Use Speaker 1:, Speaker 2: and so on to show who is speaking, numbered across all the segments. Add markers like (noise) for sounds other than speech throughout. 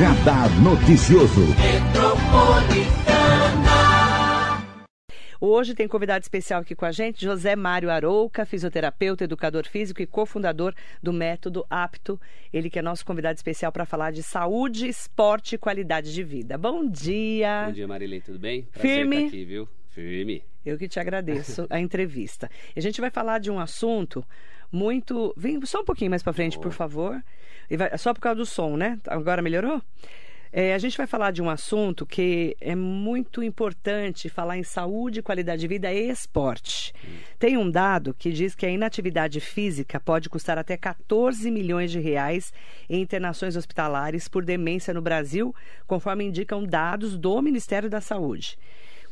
Speaker 1: Radar Noticioso.
Speaker 2: Hoje tem convidado especial aqui com a gente, José Mário Arouca, fisioterapeuta, educador físico e cofundador do Método Apto. Ele que é nosso convidado especial para falar de saúde, esporte e qualidade de vida. Bom dia.
Speaker 3: Bom dia, Marilei, tudo bem? Prazer
Speaker 2: Firme.
Speaker 3: estar aqui, viu? Firme.
Speaker 2: Eu que te agradeço a entrevista. A gente vai falar de um assunto muito. Vem só um pouquinho mais para frente, por favor. E vai- Só por causa do som, né? Agora melhorou? É, a gente vai falar de um assunto que é muito importante falar em saúde, qualidade de vida e esporte. Tem um dado que diz que a inatividade física pode custar até 14 milhões de reais em internações hospitalares por demência no Brasil, conforme indicam dados do Ministério da Saúde.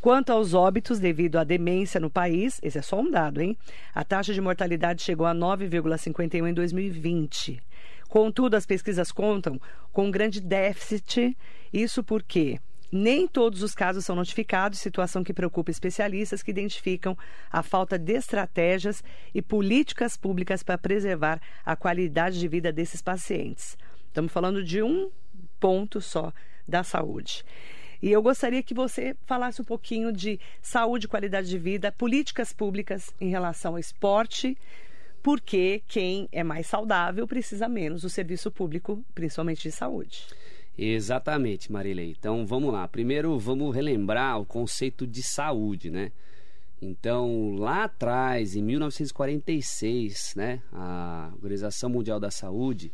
Speaker 2: Quanto aos óbitos devido à demência no país, esse é só um dado, hein? A taxa de mortalidade chegou a 9,51 em 2020. Contudo, as pesquisas contam com um grande déficit, isso porque nem todos os casos são notificados, situação que preocupa especialistas que identificam a falta de estratégias e políticas públicas para preservar a qualidade de vida desses pacientes. Estamos falando de um ponto só da saúde. E eu gostaria que você falasse um pouquinho de saúde, qualidade de vida, políticas públicas em relação ao esporte, porque quem é mais saudável precisa menos do serviço público, principalmente de saúde.
Speaker 3: Exatamente, Marilei. Então vamos lá. Primeiro vamos relembrar o conceito de saúde, né? Então, lá atrás, em 1946, né, a Organização Mundial da Saúde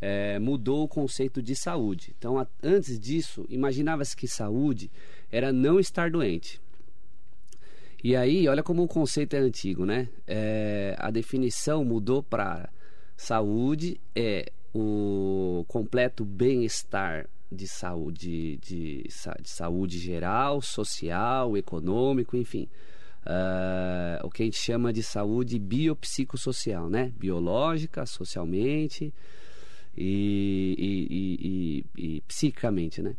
Speaker 3: eh, mudou o conceito de saúde. Então, a- antes disso, imaginava-se que saúde era não estar doente. E aí, olha como o conceito é antigo, né? É, a definição mudou para saúde é o completo bem-estar de saúde, de, de saúde geral, social, econômico, enfim. Ah, o que a gente chama de saúde biopsicossocial, né? Biológica, socialmente e, e, e, e, psicamente, né?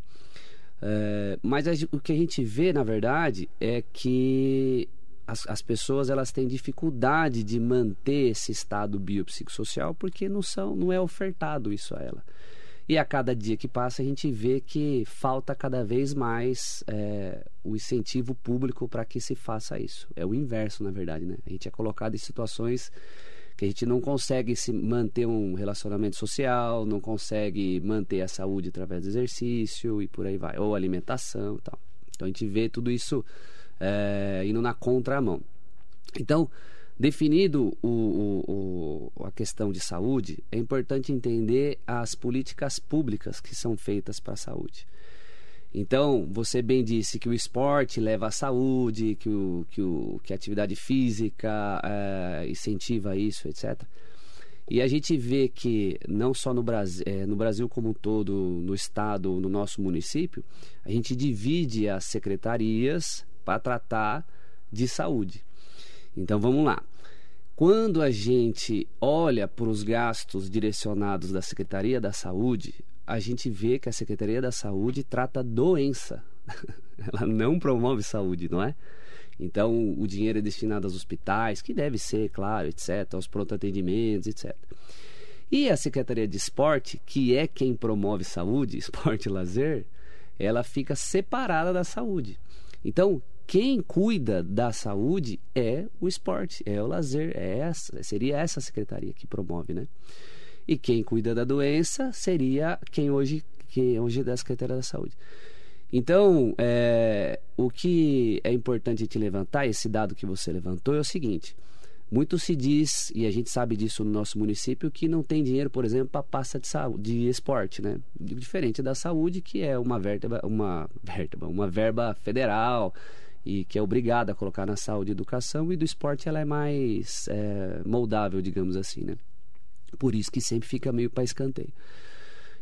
Speaker 3: É, mas a o que a gente vê, na verdade, é que as, as pessoas elas têm dificuldade de manter esse estado biopsicossocial porque não, são, não é ofertado isso a ela. E a cada dia que passa, a gente vê que falta cada vez mais é, o incentivo público para que se faça isso. É o inverso, na verdade, né? A gente é colocado em situações que a gente não consegue se manter um relacionamento social, não consegue manter a saúde através do exercício e por aí vai, ou alimentação e tal. Então a gente vê tudo isso é, indo na contramão. Então, definido o, o- o- a questão de saúde, é importante entender as políticas públicas que são feitas para a saúde. Então, você bem disse que o esporte leva à saúde, que, o, que, o, que a atividade física eh, incentiva isso, etc. E a gente vê que, não só no Brasil, no Brasil como um todo, no estado, no nosso município, a gente divide as secretarias para tratar de saúde. Então, vamos lá. Quando a gente olha para os gastos direcionados da Secretaria da Saúde, a gente vê que a Secretaria da Saúde trata doença. (laughs) Ela não promove saúde, não é? Então, o dinheiro é destinado aos hospitais, que deve ser, claro, etc., aos pronto-atendimentos, etc. E a Secretaria de Esporte, que é quem promove saúde, (laughs) esporte e lazer, ela fica separada da saúde. Então, quem cuida da saúde é o esporte, é o lazer, é essa, seria essa secretaria que promove, né? E quem cuida da doença seria quem hoje, que hoje é da Secretaria da Saúde. Então, é, o que é importante te levantar, esse dado que você levantou, é o seguinte: muito se diz, e a gente sabe disso no nosso município, que não tem dinheiro, por exemplo, para pasta de saúde, de esporte, né? Diferente da saúde, que é uma verba, uma verba, uma verba federal e que é obrigada a colocar na saúde e educação, e do esporte ela é mais é, moldável, digamos assim, né? Por isso que sempre fica meio para escanteio.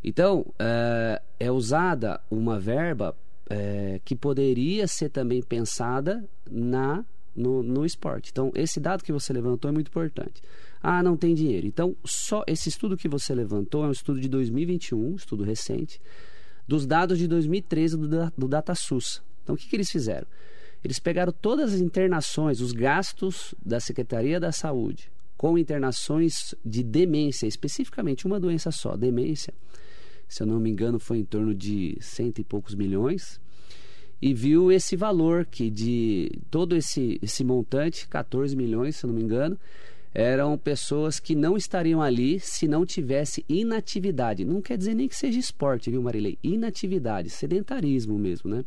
Speaker 3: Então, é, é usada uma verba é, que poderia ser também pensada na no, no, esporte. Então, esse dado que você levantou é muito importante. Ah, não tem dinheiro. Então, só esse estudo que você levantou é um estudo de 2021, um estudo recente, dos dados de 2013 do, do DataSUS. Então, o que, que eles fizeram? Eles pegaram todas as internações, os gastos da Secretaria da Saúde com internações de demência, especificamente uma doença só, demência, se eu não me engano, foi em torno de cento e poucos milhões, e viu esse valor que de todo esse, esse montante, 14 milhões, se eu não me engano, eram pessoas que não estariam ali se não tivesse inatividade. Não quer dizer nem que seja esporte, viu, Marilei? Inatividade, sedentarismo mesmo, né?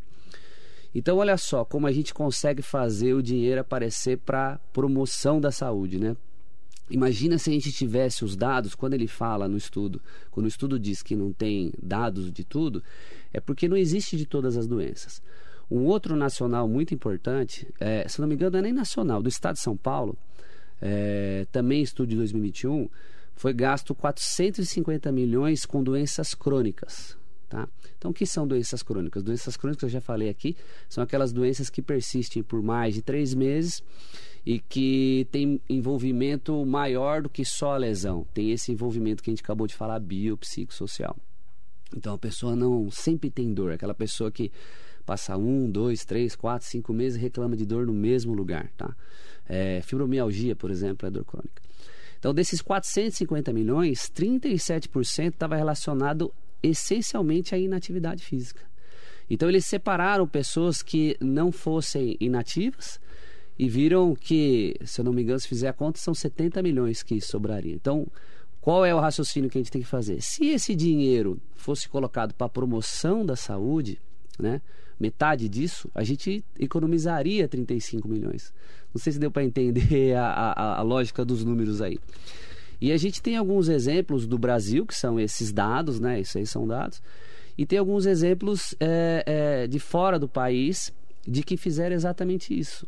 Speaker 3: Então, olha só como a gente consegue fazer o dinheiro aparecer para promoção da saúde, né? Imagina se a gente tivesse os dados, quando ele fala no estudo, quando o estudo diz que não tem dados de tudo, é porque não existe de todas as doenças. Um outro nacional muito importante, é, se não me engano, é nem nacional, do estado de São Paulo, é, também estudo de 2021, foi gasto 450 milhões com doenças crônicas. Tá? Então, o que são doenças crônicas? Doenças crônicas, eu já falei aqui, são aquelas doenças que persistem por mais de três meses e que tem envolvimento maior do que só a lesão. Tem esse envolvimento que a gente acabou de falar, biopsicossocial. Então, a pessoa não sempre tem dor. Aquela pessoa que passa um, dois, três, quatro, cinco meses e reclama de dor no mesmo lugar, tá? É, fibromialgia, por exemplo, é dor crônica. Então, desses 450 milhões, 37% estava relacionado essencialmente à inatividade física. Então, eles separaram pessoas que não fossem inativas e viram que, se eu não me engano, se fizer a conta, são 70 milhões que sobrariam. Então, qual é o raciocínio que a gente tem que fazer? Se esse dinheiro fosse colocado para a promoção da saúde, né, metade disso, a gente economizaria 35 milhões. Não sei se deu para entender (laughs) a, a, a lógica dos números aí. E a gente tem alguns exemplos do Brasil, que são esses dados, né? Isso aí são dados. E tem alguns exemplos é, é, de fora do país de que fizeram exatamente isso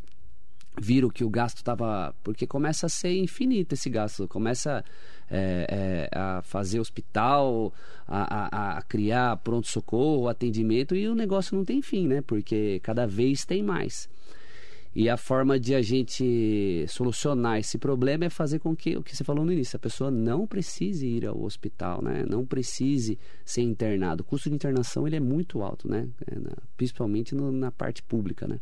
Speaker 3: viram que o gasto estava. Porque começa a ser infinito esse gasto. Começa é, é, a fazer hospital, a, a, a criar pronto-socorro, atendimento, e o negócio não tem fim, né? Porque cada vez tem mais. E a forma de a gente solucionar esse problema é fazer com que, o que você falou no início, a pessoa não precise ir ao hospital, né? Não precise ser internado. O custo de internação ele é muito alto, né? É, na, principalmente no, na parte pública, né?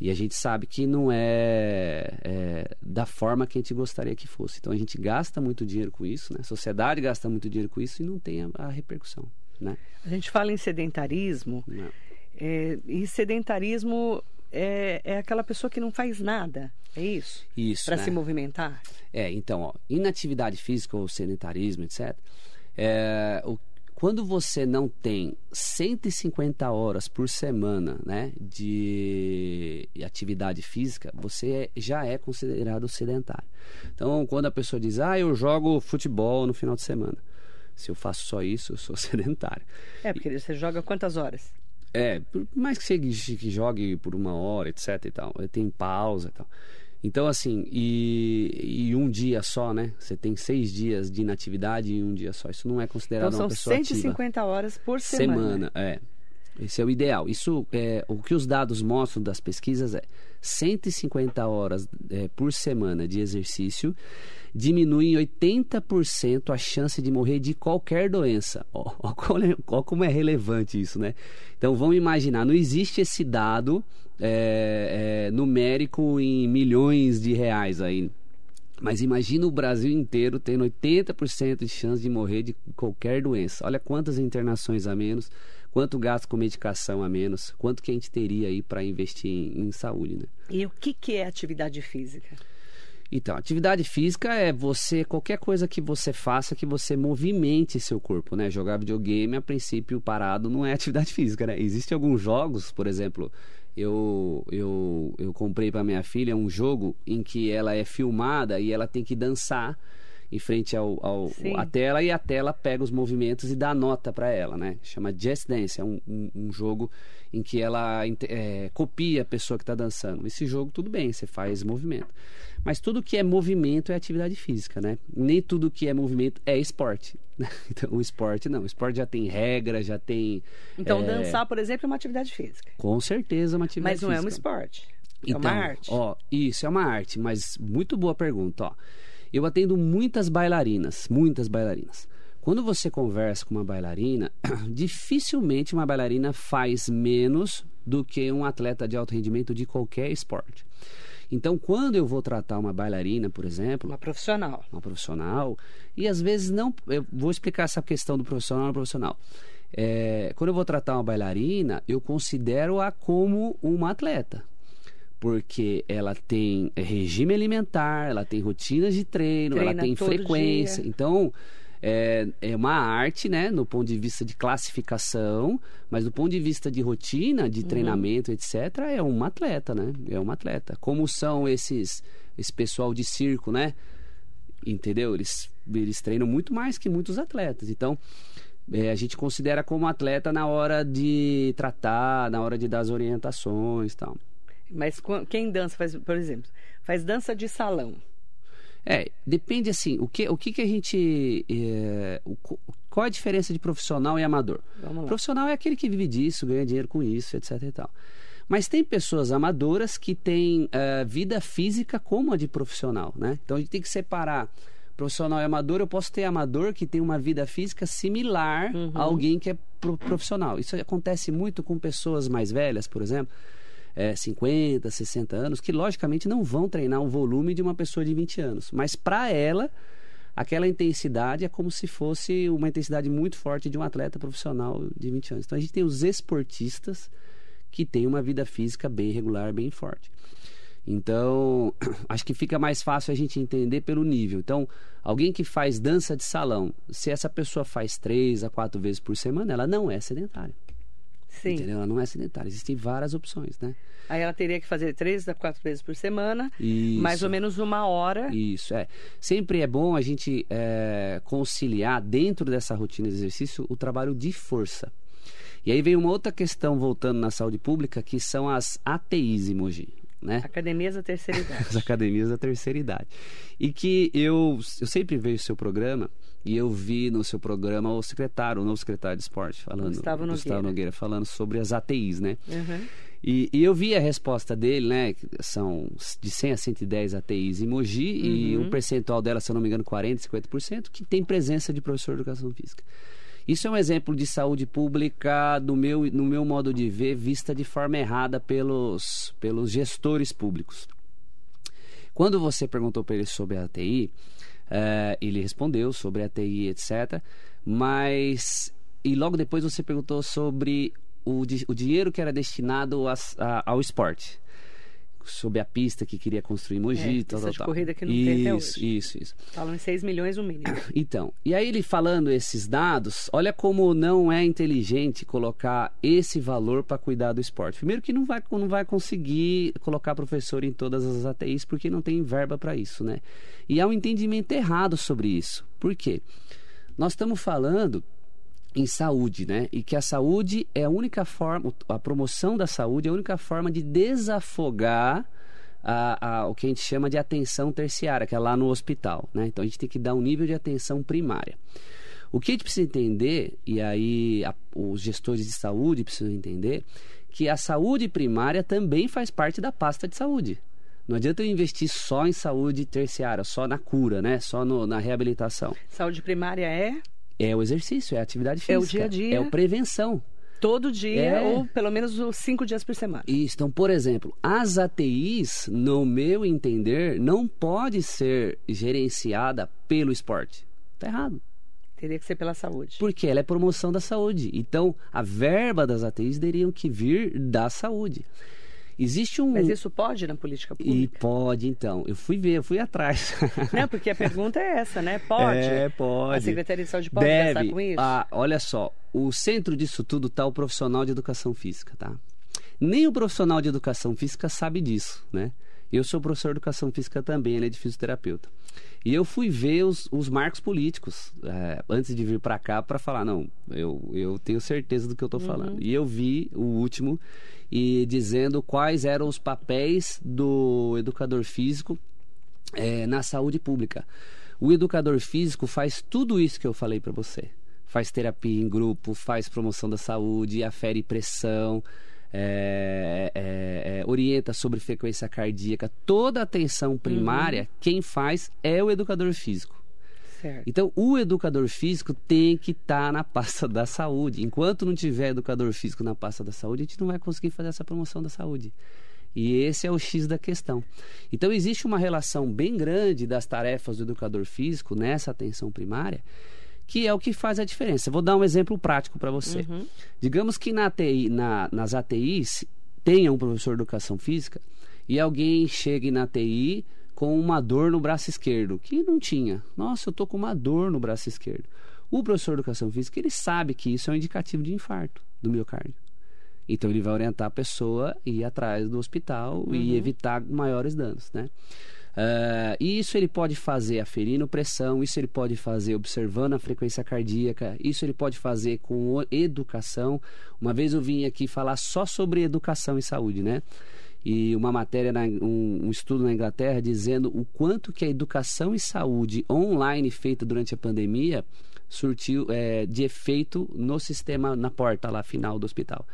Speaker 3: E a gente sabe que não é, é, da forma que a gente gostaria que fosse. Então a gente gasta muito dinheiro com isso, né? A sociedade gasta muito dinheiro com isso e não tem a, a repercussão, né?
Speaker 2: A gente fala em sedentarismo. É, e sedentarismo é, é aquela pessoa que não faz nada, é isso?
Speaker 3: Isso.
Speaker 2: Para
Speaker 3: né?
Speaker 2: se movimentar?
Speaker 3: É, então, ó, inatividade física ou sedentarismo, etc. É, o quando você não tem 150 horas por semana né, de atividade física, você já é considerado sedentário. Então, quando a pessoa diz, ah, eu jogo futebol no final de semana. Se eu faço só isso, eu sou (laughs) sedentário.
Speaker 2: É, porque e... você joga quantas horas?
Speaker 3: É, por mais que você que jogue por uma hora, etc e tal. Tem pausa e tal. Então, assim, e, e, um dia só, né? Você tem seis dias de inatividade em um dia só. Isso não é considerado
Speaker 2: então,
Speaker 3: uma pessoa
Speaker 2: ativa. São 150 horas por
Speaker 3: semana. Semana, é. Esse é o ideal. Isso é o que os dados mostram das pesquisas é 150 horas é, por semana de exercício diminui em 80% a chance de morrer de qualquer doença. Ó, (laughs) ó, como é relevante isso, né? Então vamos imaginar, não existe esse dado é, é, numérico em milhões de reais aí. Mas imagina o Brasil inteiro tendo 80% de chance de morrer de qualquer doença. Olha quantas internações a menos, quanto gasto com medicação a menos, quanto que a gente teria aí para investir em, em, saúde, né?
Speaker 2: E o que, que é atividade física?
Speaker 3: Então, atividade física é você, qualquer coisa que você faça que você movimente seu corpo, né? Jogar videogame, a princípio, parado não é (laughs) atividade física, né? Existem alguns jogos, por exemplo, eu, eu, eu comprei para minha filha um jogo em que ela é filmada e ela tem que dançar em frente ao, ao a tela e a tela pega os movimentos e dá nota para ela, né? Chama Just Dance, é um, um, um jogo em que ela é, copia a pessoa que está dançando. Esse jogo tudo bem, você faz movimento. Mas tudo que é movimento é atividade física, né? Nem tudo que é movimento é esporte. (laughs) Então, o esporte não. O esporte já tem regra, já tem.
Speaker 2: Então, é... dançar, por exemplo, é uma atividade física.
Speaker 3: Com certeza, é uma atividade
Speaker 2: física. Mas não
Speaker 3: física.
Speaker 2: é um esporte. É
Speaker 3: então,
Speaker 2: uma arte.
Speaker 3: Ó, isso é uma arte, mas muito boa pergunta, ó. Eu atendo muitas bailarinas, muitas bailarinas. Quando você conversa com uma bailarina, (clears throat) dificilmente uma bailarina faz menos do que um atleta de alto rendimento de qualquer esporte. Então, quando eu vou tratar uma bailarina, por exemplo,
Speaker 2: Uma profissional.
Speaker 3: uma profissional, e às vezes não. Eu vou explicar essa questão do profissional e profissional. É, quando eu vou tratar uma bailarina, eu considero-a como uma atleta. Porque ela tem regime alimentar, ela tem rotinas de treino, ela
Speaker 2: Treina
Speaker 3: tem
Speaker 2: todo
Speaker 3: frequência.
Speaker 2: dia.
Speaker 3: Então, é, é uma arte, né, no ponto de vista de classificação, mas do ponto de vista de rotina,
Speaker 2: Uhum.
Speaker 3: de treinamento, etc., é uma atleta, né? É uma atleta. Como são esses esse pessoal de circo, né? Entendeu? Eles, eles treinam muito mais que muitos atletas. Então, é, a gente considera como atleta na hora de tratar, na hora de dar as orientações e tal.
Speaker 2: Mas qu- quem dança, faz, por exemplo, faz dança de salão.
Speaker 3: É, depende assim, o que, o que, que a gente. é, o qual a diferença de profissional e amador? Profissional é aquele que vive disso, ganha dinheiro com isso, etc e tal. Mas tem pessoas amadoras que têm eh, vida física como a de profissional, né? Então a gente tem que separar profissional e amador. Eu posso ter amador que tem uma vida física similar a alguém que é pro- profissional. Isso acontece muito com pessoas mais velhas, por exemplo, eh, 50, 60 anos, que logicamente não vão treinar o volume de uma pessoa de 20 anos. Mas para ela, aquela intensidade é como se fosse uma intensidade muito forte de um atleta profissional de 20 anos. Então a gente tem os esportistas que têm uma vida física bem regular, bem forte. Então, (clears throat) acho que fica mais fácil a gente entender pelo nível. Então, alguém que faz dança de salão, se essa pessoa faz três a quatro vezes por semana, ela não é sedentária.
Speaker 2: Sim.
Speaker 3: Entendeu? Ela não é sedentária. Existem várias opções, né?
Speaker 2: Aí ela teria que fazer três a quatro vezes por semana,
Speaker 3: Isso.
Speaker 2: mais ou menos uma hora.
Speaker 3: Isso, é. Sempre é bom a gente é, conciliar dentro dessa rotina de exercício o trabalho de força. E aí vem uma outra questão voltando na saúde pública, que são as ATIs em Mogi, né?
Speaker 2: Academias da terceira idade.
Speaker 3: As academias da terceira idade. E que eu, eu sempre vejo o seu programa e eu vi no seu programa o secretário, o novo secretário de esporte, falando,
Speaker 2: Gustavo Nogueira.
Speaker 3: Nogueira falando sobre as ATIs, né?
Speaker 2: Uhum.
Speaker 3: E, e eu vi a resposta dele, né? São de 100 a 110 ATIs em Mogi e um percentual dela, se eu não me engano, 40%, 50%, que tem presença de professor de educação física. Isso é um exemplo de saúde pública, do meu, no meu modo de ver, vista de forma errada pelos, pelos gestores públicos. Quando você perguntou para ele sobre a ATI, eh, ele respondeu sobre a ATI, etc. Mas. E logo depois você perguntou sobre o, o dinheiro que era destinado as- a- ao esporte. Sobre a pista que queria construir em Mogi,
Speaker 2: É,
Speaker 3: tal, tal, tal.
Speaker 2: corrida que não tem até
Speaker 3: Isso,
Speaker 2: hoje.
Speaker 3: isso, isso.
Speaker 2: Falam em 6 milhões o mínimo. (coughs)
Speaker 3: Então, e aí ele falando esses dados, olha como não é inteligente colocar esse valor para cuidar do esporte. Primeiro que não vai, não vai conseguir colocar professor em todas as ATIs porque não tem verba para isso, né? E há um entendimento errado sobre isso. Por quê? Nós estamos falando em saúde, né? E que a saúde é a única forma, a promoção da saúde é a única forma de desafogar a, a- o que a gente chama de atenção terciária, que é lá no hospital, né? Então a gente tem que dar um nível de atenção primária. O que a gente precisa entender, e aí a- os gestores de saúde precisam entender, que a saúde primária também faz parte da pasta de saúde. Não adianta eu investir só em saúde terciária, só na cura, né? Só no- na reabilitação.
Speaker 2: Saúde primária é
Speaker 3: É o exercício, é a atividade física.
Speaker 2: É o dia a dia.
Speaker 3: É o prevenção.
Speaker 2: todo dia
Speaker 3: É.
Speaker 2: ou pelo menos os cinco dias por semana.
Speaker 3: Isso. Então, por exemplo, as ATIs, no meu entender, não pode ser gerenciada pelo esporte. Tá errado.
Speaker 2: Teria que ser pela saúde.
Speaker 3: Porque ela é promoção da saúde. Então, a verba das ATIs teriam que vir da saúde. Existe um.
Speaker 2: Mas isso pode na política
Speaker 3: E
Speaker 2: pública?
Speaker 3: pode, então. Eu fui ver, eu fui atrás.
Speaker 2: Não, (laughs) porque a pergunta é essa, né? Pode?
Speaker 3: É, pode.
Speaker 2: A Secretaria de Saúde pode
Speaker 3: Deve.
Speaker 2: gastar com isso?
Speaker 3: Ah, olha só, o centro disso tudo está o profissional de educação física, tá? Nem o profissional de educação física sabe disso, né? Eu sou professor de educação física também, ele é de fisioterapeuta. E eu fui ver os, os marcos políticos é, antes de vir para cá para falar, não, eu, eu tenho certeza do que eu estou falando. E eu vi o último e dizendo quais eram os papéis do educador físico é, na saúde pública. O educador físico faz tudo isso que eu falei para você. Faz terapia em grupo, faz promoção da saúde, afere pressão, é, é, é, orienta sobre frequência cardíaca. Toda a atenção primária, quem faz é o educador físico.
Speaker 2: Certo.
Speaker 3: Então, o educador físico tem que estar na pasta da saúde. Enquanto não tiver educador físico na pasta da saúde, a gente não vai conseguir fazer essa promoção da saúde. E esse é o X da questão. Então, existe uma relação bem grande das tarefas do educador físico nessa atenção primária, que é o que faz a diferença. Vou dar um exemplo prático para você. Uhum. Digamos que na ATI, na, nas ATIs tenha um professor de educação física e alguém chegue na ATI com uma dor no braço esquerdo, que não tinha. Nossa, eu tô com uma dor no braço esquerdo. O professor de educação física, ele sabe que isso é um indicativo de infarto do miocárdio. Então ele vai orientar a pessoa a ir atrás do hospital uhum. e evitar maiores danos, né? Uh, isso ele pode fazer aferindo pressão, isso ele pode fazer observando a frequência cardíaca, isso ele pode fazer com educação. Uma vez eu vim aqui falar só sobre educação e saúde, né? E uma matéria, na, um, um, estudo na Inglaterra dizendo o quanto que a educação e saúde online feita durante a pandemia surtiu é, de efeito no sistema, na porta lá final do hospital.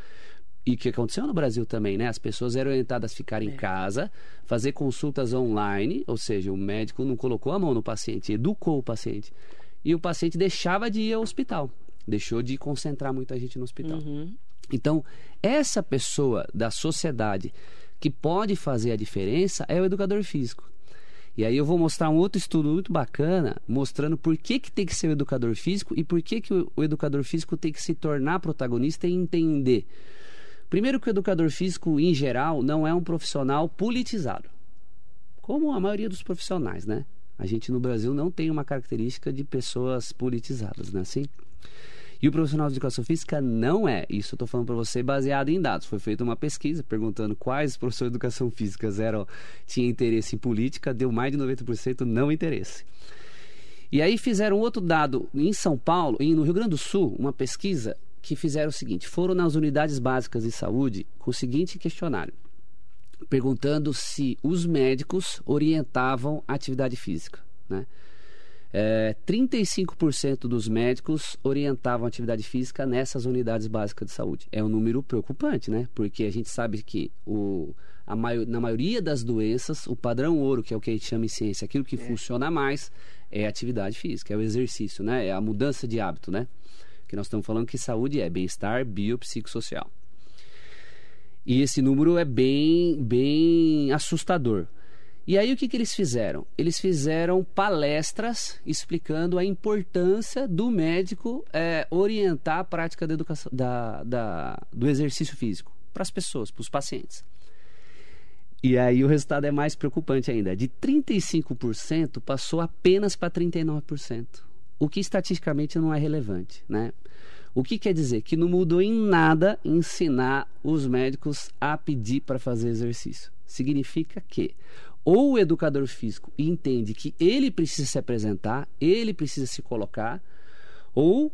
Speaker 3: E o que aconteceu no Brasil também, né? As pessoas eram orientadas a ficar em é. casa, fazer consultas online, ou seja, o médico não colocou a mão no paciente, educou o paciente. E o paciente deixava de ir ao hospital, deixou de concentrar muita gente no hospital. Uhum. Então, essa pessoa da sociedade que pode fazer a diferença é o educador físico. E aí eu vou mostrar um outro estudo muito bacana, mostrando por que, que tem que ser o educador físico e por que, que o, educador físico tem que se tornar protagonista e entender. Primeiro que o educador físico, em geral, não é um profissional politizado. Como a maioria dos profissionais, né? A gente no Brasil não tem uma característica de pessoas politizadas, não é assim? E o profissional de educação física não é. Isso eu estou falando para você baseado em dados. Foi feita uma pesquisa perguntando quais professores de educação física eram, tinham interesse em política, deu mais de 90% não interesse. E aí fizeram outro dado em São Paulo e no Rio Grande do Sul, uma pesquisa que fizeram o seguinte: foram nas unidades básicas de saúde com o seguinte questionário, perguntando se os médicos orientavam a atividade física, né? É, 35% dos médicos orientavam atividade física nessas unidades básicas de saúde. É um número preocupante, né? Porque a gente sabe que o, a maio, na maioria das doenças, o padrão ouro, que é o que a gente chama em ciência, aquilo que é. funciona mais, é a atividade física, é o exercício, né? É a mudança de hábito, né? Que nós estamos falando que saúde é bem-estar biopsicossocial. E esse número é bem, bem assustador. E aí o que, que eles fizeram? Eles fizeram palestras explicando a importância do médico é, orientar a prática da educação, da, da, do exercício físico para as pessoas, para os pacientes. E aí o resultado é mais preocupante ainda. De 35% passou apenas para 39%. O que estatisticamente não é relevante, né? O que quer dizer? Que não mudou em nada ensinar os médicos a pedir para fazer exercício. Significa que ou o educador físico entende que ele precisa se apresentar, ele precisa se colocar, ou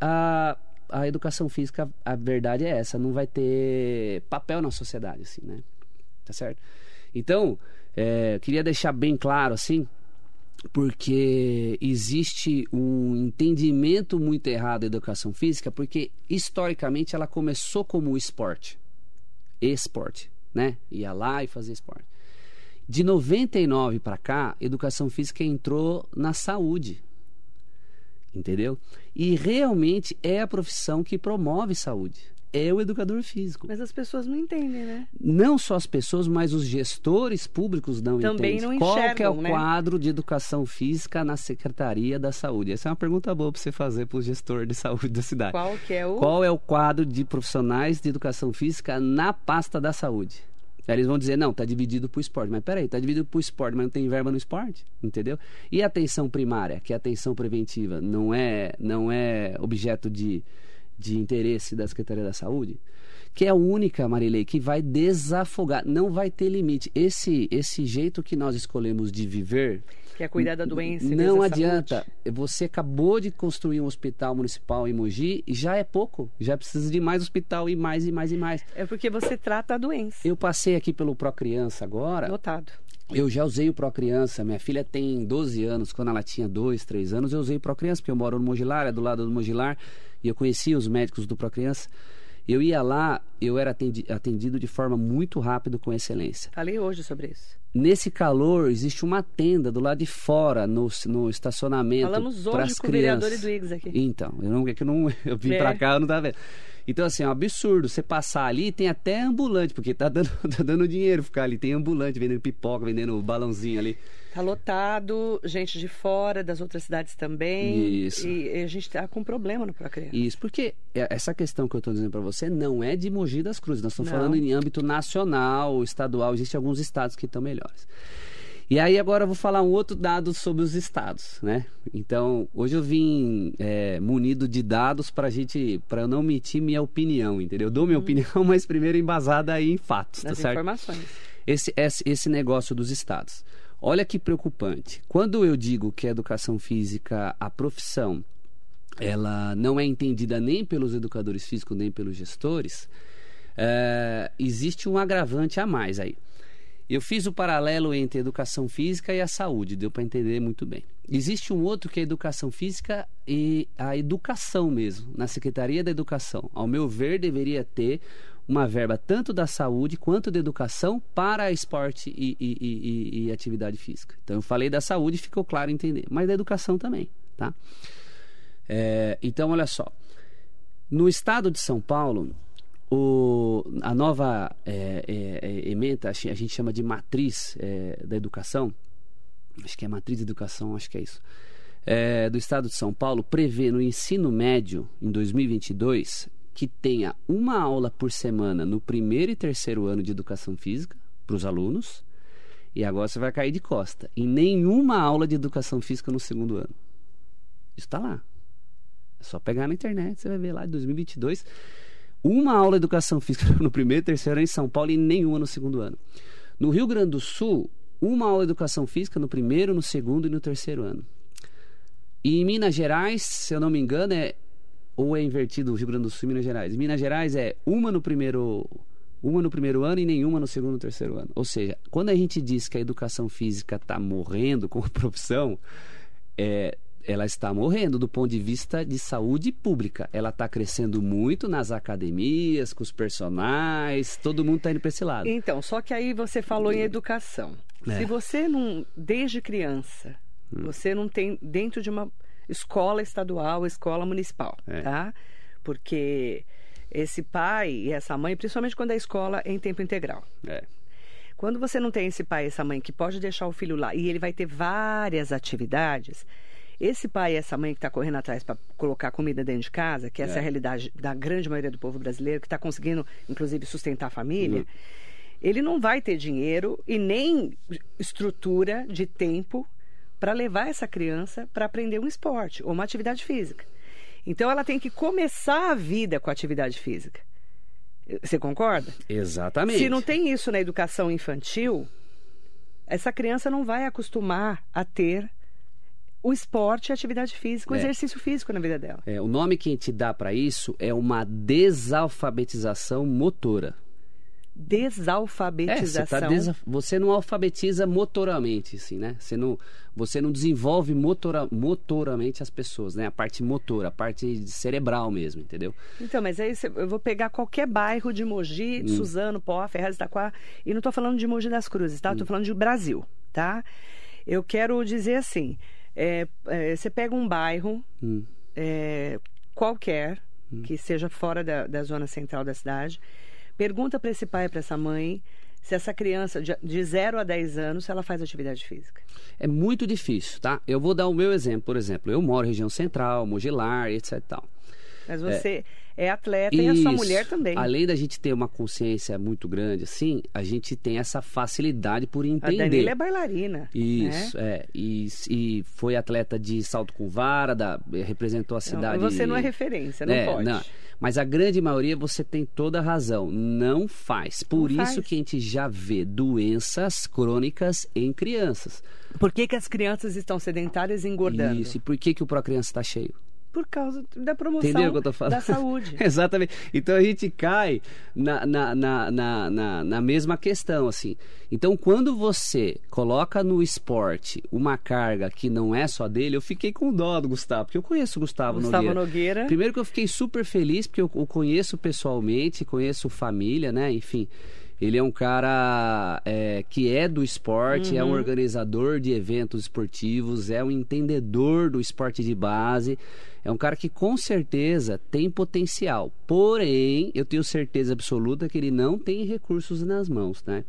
Speaker 3: a, a educação física, a verdade é essa, não vai ter papel na sociedade, assim, né? Tá certo? Então, é, queria deixar bem claro, assim, porque existe um entendimento muito errado da educação física, porque historicamente ela começou como esporte, esporte, né? Ia lá e fazia esporte. De 99 para cá, educação física entrou na saúde. Entendeu? E realmente é a profissão que promove saúde. É o educador físico.
Speaker 2: Mas as pessoas não entendem, né?
Speaker 3: Não só as pessoas, mas os gestores públicos não
Speaker 2: Também
Speaker 3: entendem.
Speaker 2: Não
Speaker 3: Qual que é o
Speaker 2: né?
Speaker 3: quadro de educação física na Secretaria da Saúde? Essa é uma pergunta boa para você fazer para o gestor de saúde da cidade.
Speaker 2: Qual que é o...
Speaker 3: Qual é o quadro de profissionais de educação física na pasta da saúde? Aí eles vão dizer, não, está dividido por esporte. Mas peraí, está dividido por esporte, mas não tem verba no esporte, entendeu? E a atenção primária, que é a atenção preventiva, não é, não é objeto de, de interesse da Secretaria da Saúde? Que é a única, Marilei, que vai desafogar, não vai ter limite. Esse, esse jeito que nós escolhemos de viver
Speaker 2: que é cuidar da doença.
Speaker 3: Não adianta. Saúde. Você acabou de construir um hospital municipal em Mogi e já é pouco. Já precisa de mais hospital e mais e mais e mais.
Speaker 2: É porque você trata a doença.
Speaker 3: Eu passei aqui pelo Procriança agora.
Speaker 2: Notado.
Speaker 3: Eu já usei o Procriança. Minha filha tem 12 anos. Quando ela tinha 2, 3 anos, eu usei o Procriança, porque eu moro no Mogilar, é do lado do Mogilar. E eu conhecia os médicos do Procriança. Eu ia lá, eu era atendi, atendido de forma muito rápida com excelência.
Speaker 2: Falei hoje sobre isso.
Speaker 3: Nesse calor, existe uma tenda do lado de fora, no, no estacionamento.
Speaker 2: Falamos hoje com crianças. o vereador Edwigs aqui.
Speaker 3: Então, eu não, é que eu, não, (laughs) eu vim é. pra cá, eu não tava vendo. Então, assim, é um absurdo. Você passar ali, tem até ambulante, porque tá dando, (laughs) tá dando dinheiro ficar ali. Tem ambulante vendendo pipoca, vendendo balãozinho ali.
Speaker 2: Tá lotado, gente de fora, das outras cidades também.
Speaker 3: Isso.
Speaker 2: E, a gente tá com problema no Procrear.
Speaker 3: Isso, porque essa questão que eu estou dizendo para você não é de Mogi das Cruzes. Nós estamos não. falando em âmbito nacional, estadual. Existem alguns estados que estão melhores. E aí agora eu vou falar um outro dado sobre os estados, né? Então hoje eu vim é, munido de dados para gente, para eu não omitir minha opinião, entendeu? Eu dou minha hum. opinião, (laughs) mas primeiro embasada aí em fatos,
Speaker 2: Nas
Speaker 3: tá certo?
Speaker 2: informações.
Speaker 3: Esse, esse, esse negócio dos estados. Olha que preocupante. Quando eu digo que a educação física, a profissão, ela não é entendida nem pelos educadores físicos nem pelos gestores, é, existe um agravante a mais aí. Eu fiz o paralelo entre a educação física e a saúde, deu para entender muito bem. Existe um outro que é a educação física e a educação mesmo, na Secretaria da Educação. Ao meu ver, deveria ter uma verba tanto da saúde quanto da educação para esporte e, e, e, e atividade física. Então, eu falei da saúde, ficou claro entender, mas da educação também, tá? É, então, olha só. No estado de São Paulo, o, a nova é, é, é, ementa, a gente chama de matriz é, da educação, acho que é matriz de educação, acho que é isso, é, do Estado de São Paulo, prevê no ensino médio, em 2022, que tenha uma aula por semana no primeiro e terceiro ano de educação física para os alunos, e agora você vai cair de costa, e nenhuma aula de educação física no segundo ano. Isso está lá. É só pegar na internet, você vai ver lá, de 2022 uma aula de educação física (laughs) no primeiro e terceiro ano em São Paulo e nenhuma no segundo ano. No Rio Grande do Sul, uma aula de educação física no primeiro, no segundo e no terceiro ano. E em Minas Gerais, se eu não me engano, é ou é invertido o Rio Grande do Sul e Minas Gerais. Minas Gerais é uma no primeiro uma no primeiro ano e nenhuma no segundo e terceiro ano. Ou seja, quando a gente diz que a educação física está morrendo como (laughs) profissão, é, ela está morrendo do ponto de vista de saúde pública. Ela está crescendo muito nas academias, com os personagens, todo mundo está indo para esse lado.
Speaker 2: Então, só que aí você falou em educação. É. Se você não, desde criança, hum. você não tem dentro de uma escola estadual, escola municipal, é. tá? Porque esse pai e essa mãe, principalmente quando a escola é em tempo integral.
Speaker 3: É.
Speaker 2: Quando você não tem esse pai e essa mãe que pode deixar o filho lá e ele vai ter várias atividades, esse pai e essa mãe que está correndo atrás para colocar comida dentro de casa, que essa é. é a realidade da grande maioria do povo brasileiro, que está conseguindo, inclusive, sustentar a família, uhum. ele não vai ter dinheiro e nem estrutura de tempo para levar essa criança para aprender um esporte ou uma atividade física. Então ela tem que começar a vida com a atividade física. Você concorda?
Speaker 3: Exatamente.
Speaker 2: Se não tem isso na educação infantil, essa criança não vai acostumar a ter o esporte, a atividade física, o é. exercício físico na vida dela.
Speaker 3: É, o nome que a gente dá para isso é uma desalfabetização motora.
Speaker 2: Desalfabetização.
Speaker 3: É, você, tá desa... você, não alfabetiza motoramente, assim, né? Você não, você não desenvolve motora... motoramente as pessoas, né? A parte motora, a parte cerebral mesmo, entendeu?
Speaker 2: Então, mas aí eu vou pegar qualquer bairro de Mogi, hum. Suzano, Pó, Ferraz, Itaquá, e não estou falando de Mogi das Cruzes, tá? Estou hum. falando de Brasil, tá? Eu quero dizer assim, é, é, você pega um bairro hum. é, qualquer, hum. que seja fora da, da zona central da cidade, pergunta para esse pai e para essa mãe se essa criança de 0 a 10 anos, se ela faz atividade física.
Speaker 3: É muito difícil, tá? Eu vou dar o meu exemplo, por exemplo. Eu moro em região central, Mogilar, etc. Tal.
Speaker 2: Mas você é, é atleta Isso. e a sua mulher também.
Speaker 3: Além da gente ter uma consciência muito grande, assim, a gente tem essa facilidade por entender. A
Speaker 2: Danila é bailarina. Né?
Speaker 3: Isso, né? é. E, e foi atleta de salto com vara, da, representou a cidade.
Speaker 2: Não, você não é referência, não é, pode. Não.
Speaker 3: Mas a grande maioria você tem toda a razão, não faz. Por não isso faz. que a gente já vê doenças crônicas em crianças.
Speaker 2: Por que, que as crianças estão sedentárias e engordando?
Speaker 3: Isso, e por que, que o Procriança está cheio?
Speaker 2: Por causa da promoção da saúde. (laughs)
Speaker 3: Exatamente. Então a gente cai na, na, na, na, na, na mesma questão, assim. Então, quando você coloca no esporte uma carga que não é só dele, eu fiquei com dó do Gustavo, porque eu conheço o Gustavo,
Speaker 2: Gustavo
Speaker 3: Nogueira.
Speaker 2: Nogueira.
Speaker 3: Primeiro que eu fiquei super feliz, porque eu o conheço pessoalmente, conheço família, né? Enfim. Ele é um cara é, que é do esporte, é um organizador de eventos esportivos, é um entendedor do esporte de base. É um cara que com certeza tem potencial. Porém, eu tenho certeza absoluta que ele não tem recursos nas mãos, né?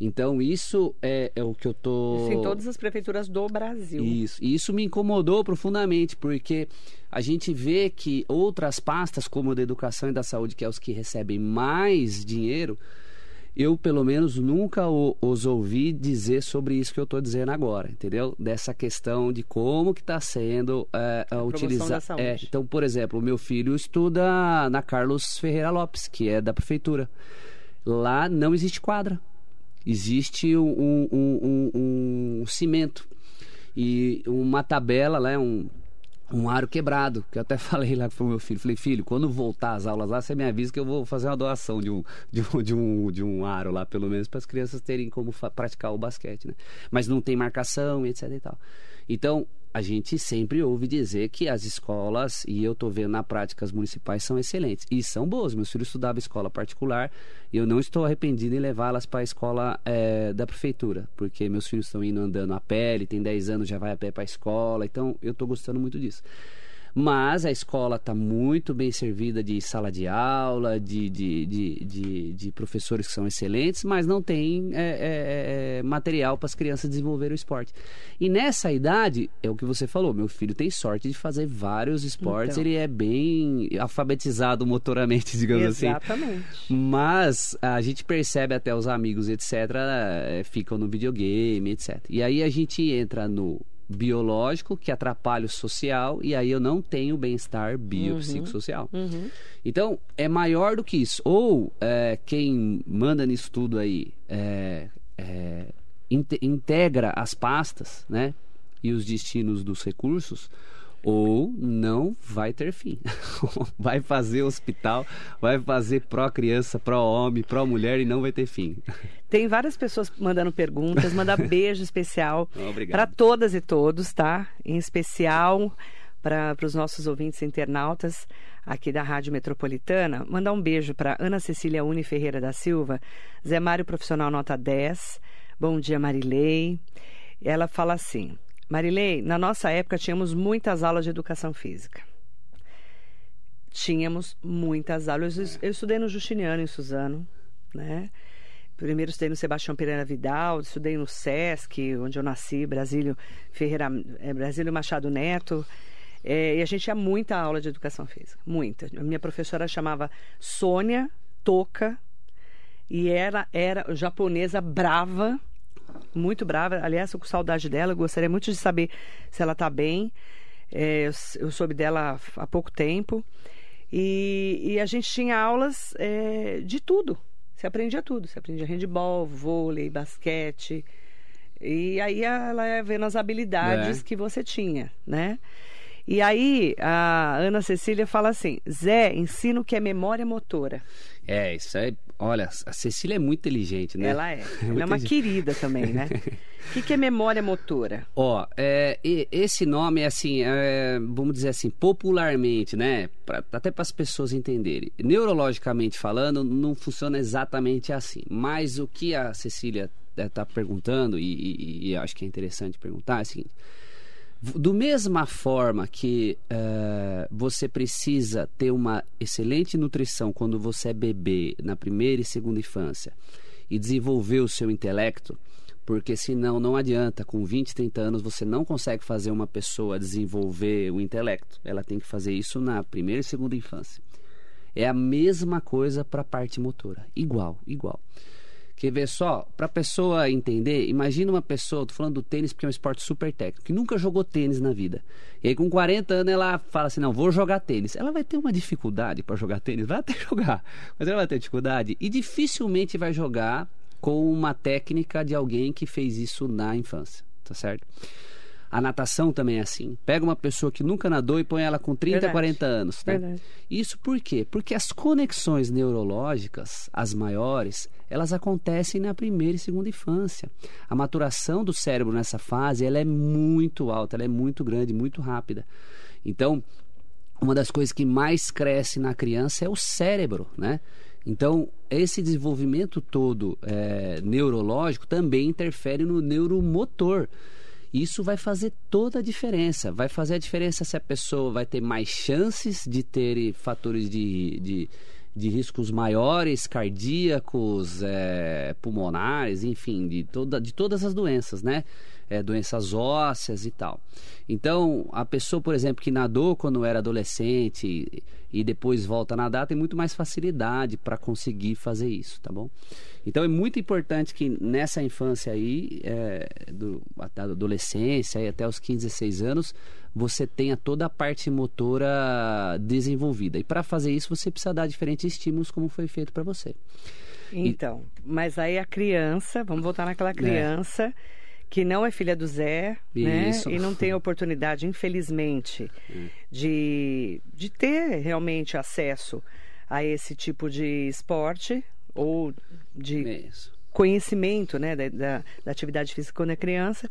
Speaker 3: Então, isso é, é o que eu tô.
Speaker 2: Isso em todas as prefeituras do Brasil.
Speaker 3: Isso. E isso me incomodou profundamente, porque a gente vê que outras pastas, como a da educação e da saúde, que é os que recebem mais dinheiro, eu pelo menos nunca os ouvi dizer sobre isso que eu estou dizendo agora, entendeu? Dessa questão de como que está sendo é, utilizado. É, então, por exemplo, o meu filho estuda na Carlos Ferreira Lopes, que é da prefeitura. Lá não existe quadra, existe um, um, um, um cimento e uma tabela lá, um um aro quebrado, que eu até (laughs) falei lá pro meu filho, falei, filho, quando voltar às aulas lá, você me avisa que eu vou fazer uma doação de um, de um, de um, de um aro lá, pelo menos, para as crianças terem como praticar o basquete, né? Mas não tem marcação, etc e tal. Então, a gente sempre ouve dizer que as escolas, e eu estou vendo na prática, as municipais são excelentes. E são boas. Meus filhos estudavam escola particular e eu não estou arrependido em levá-las para a escola é, da prefeitura, porque meus filhos estão indo andando a pé, ele tem 10 anos, já vai a pé para a escola, então eu estou gostando muito disso. Mas a escola está muito bem servida de sala de aula, de, de, de, de, de professores que são excelentes, mas não tem é, é, é material para as crianças desenvolverem o esporte. E nessa idade, é o que você falou, meu filho tem sorte de fazer vários esportes, então. ele é bem alfabetizado motoramente, (laughs) digamos
Speaker 2: Exatamente.
Speaker 3: assim. Exatamente. Mas a gente percebe até os amigos, etc., é, ficam no videogame, etc. E aí a gente entra no biológico que atrapalha o social e aí eu não tenho bem-estar biopsicossocial.
Speaker 2: Uhum. Uhum.
Speaker 3: Então, é maior do que isso. Ou é, quem manda nisso tudo aí é, é, integra as pastas né, e os destinos dos recursos, ou não vai ter fim. (laughs) vai fazer hospital, vai fazer pró-criança, pró-homem, pró-mulher e não vai ter fim.
Speaker 2: Tem várias pessoas mandando perguntas, manda (laughs) beijo especial para todas e todos, tá? Em especial para os nossos ouvintes internautas aqui da Rádio Metropolitana. Mandar um beijo para Ana Cecília Uni Ferreira da Silva, Zé Mário Profissional Nota 10. Bom dia, Marilei. Ela fala assim: Marilei, na nossa época tínhamos muitas aulas de educação física. Tínhamos muitas aulas. Eu, estudei no Justiniano, em Suzano, né? Primeiro estudei no Sebastião Pereira Vidal, estudei no SESC, onde eu nasci, Brasílio Ferreira, é, Brasílio Machado Neto. É, e a gente tinha muita aula de educação física, muita. A minha professora chamava Sônia Toca e ela era japonesa brava, muito brava. Aliás, eu com saudade dela, gostaria muito de saber se ela está bem. É, eu, eu, soube dela há pouco tempo. E, e a gente tinha aulas é, de tudo. Você aprendia tudo. Você aprendia handball, vôlei, basquete. E aí ela ia vendo as habilidades é. que você tinha, né? E aí a Ana Cecília fala assim: Zé, ensino que é memória motora.
Speaker 3: É, isso é. Olha, a Cecília é muito inteligente, né?
Speaker 2: Ela é. é (laughs) Ela é uma querida também, né? O (laughs) que, que, é memória motora?
Speaker 3: Ó, é, esse nome é assim, é, vamos dizer assim, popularmente, né? Pra, até para as pessoas entenderem. Neurologicamente falando, não funciona exatamente assim. Mas o que a Cecília está perguntando, e, e, e acho que é interessante perguntar, é o seguinte do mesma forma que uh, você precisa ter uma excelente nutrição quando você é bebê, na primeira e segunda infância, e desenvolver o seu intelecto, porque senão não adianta, com 20, 30 anos você não consegue fazer uma pessoa desenvolver o intelecto. Ela tem que fazer isso na primeira e segunda infância. É a mesma coisa para a parte motora, igual, igual. Quer ver só? Para pessoa entender, imagina uma pessoa, tô falando do tênis porque é um esporte super técnico, que nunca jogou tênis na vida. E aí com 40 anos ela fala assim: "Não, vou jogar tênis". Ela vai ter uma dificuldade para jogar tênis, vai até (laughs) jogar, mas ela vai ter dificuldade e dificilmente vai jogar com uma técnica de alguém que fez isso na infância, tá certo? A natação também é assim. Pega uma pessoa que nunca nadou e põe ela com 30,
Speaker 2: Verdade.
Speaker 3: 40 anos. Né?
Speaker 2: Verdade.
Speaker 3: Isso por quê? Porque as conexões neurológicas, as maiores, elas acontecem na primeira e segunda infância. A maturação do cérebro nessa fase ela é muito alta, ela é muito grande, muito rápida. Então, uma das coisas que mais cresce na criança é o cérebro, né? Então, esse desenvolvimento todo é, neurológico também interfere no neuromotor. Isso vai fazer toda a diferença. Vai fazer a diferença se a pessoa vai ter mais chances de ter fatores de, de, de riscos maiores, cardíacos, é, pulmonares, enfim, de, toda, de todas as doenças, né? É, doenças ósseas e tal. Então, a pessoa, por exemplo, que nadou quando era adolescente e, e depois volta a nadar, tem muito mais facilidade para conseguir fazer isso, tá bom? Então, é muito importante que nessa infância aí, é, do, da adolescência e até os 15, 16 anos, você tenha toda a parte motora desenvolvida. E para fazer isso, você precisa dar diferentes estímulos, como foi feito para você.
Speaker 2: Então, mas aí a criança, vamos voltar naquela criança que não é filha do Zé, né?
Speaker 3: Isso.
Speaker 2: E não tem oportunidade, infelizmente, (laughs) de, de ter realmente acesso a esse tipo de esporte ou de
Speaker 3: Isso.
Speaker 2: conhecimento, né, da, da, da atividade física quando é criança.